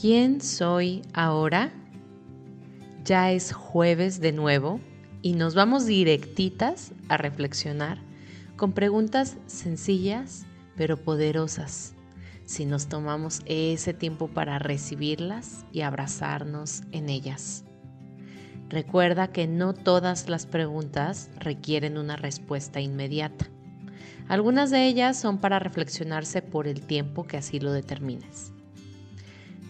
¿Quién soy ahora? Ya es jueves de nuevo y nos vamos directitas a reflexionar con preguntas sencillas pero poderosas si nos tomamos ese tiempo para recibirlas y abrazarnos en ellas. Recuerda que no todas las preguntas requieren una respuesta inmediata. Algunas de ellas son para reflexionarse por el tiempo que así lo determines.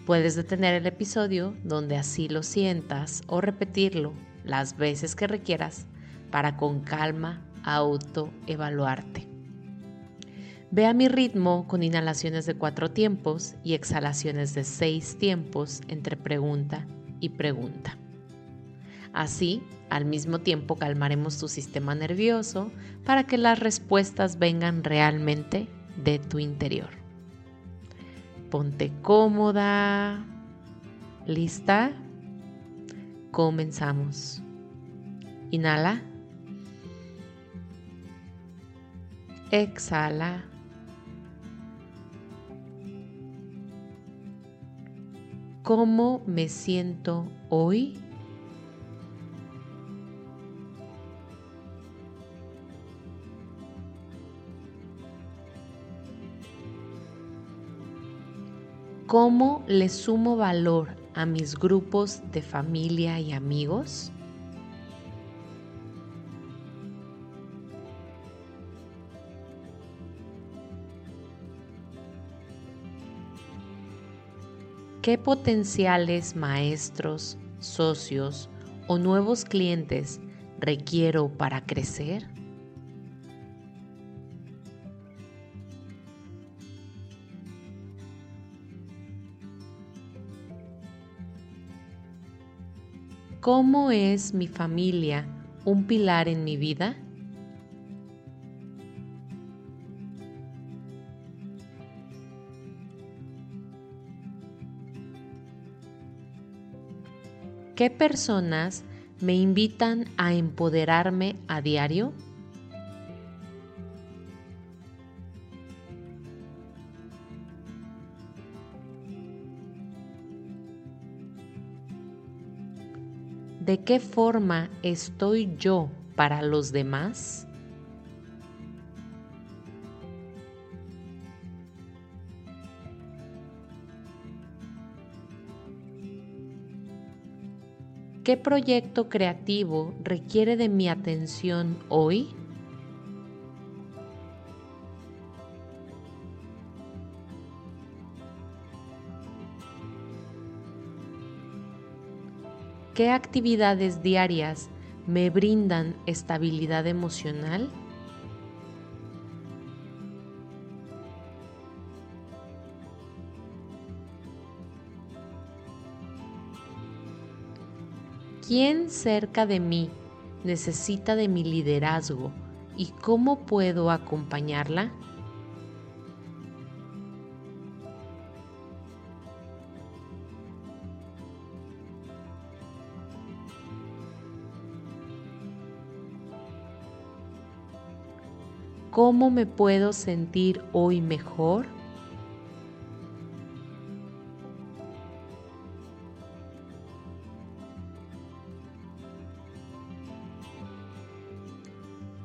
Puedes detener el episodio donde así lo sientas o repetirlo las veces que requieras para con calma autoevaluarte. Ve a mi ritmo con inhalaciones de cuatro tiempos y exhalaciones de seis tiempos entre pregunta y pregunta. Así, al mismo tiempo calmaremos tu sistema nervioso para que las respuestas vengan realmente de tu interior. Ponte cómoda. ¿Lista? Comenzamos. Inhala. Exhala. ¿Cómo me siento hoy? ¿Cómo le sumo valor a mis grupos de familia y amigos? ¿Qué potenciales maestros, socios o nuevos clientes requiero para crecer? ¿Cómo es mi familia un pilar en mi vida? ¿Qué personas me invitan a empoderarme a diario? ¿De qué forma estoy yo para los demás? ¿Qué proyecto creativo requiere de mi atención hoy? ¿Qué actividades diarias me brindan estabilidad emocional? ¿Quién cerca de mí necesita de mi liderazgo y cómo puedo acompañarla? ¿Cómo me puedo sentir hoy mejor?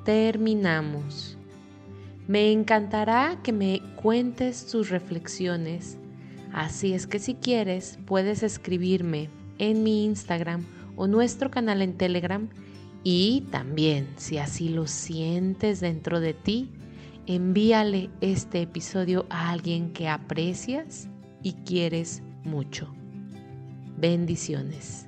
Terminamos. Me encantará que me cuentes tus reflexiones, así es que si quieres puedes escribirme en mi Instagram o nuestro canal en Telegram y también, si así lo sientes dentro de ti, envíale este episodio a alguien que aprecias y quieres mucho. Bendiciones.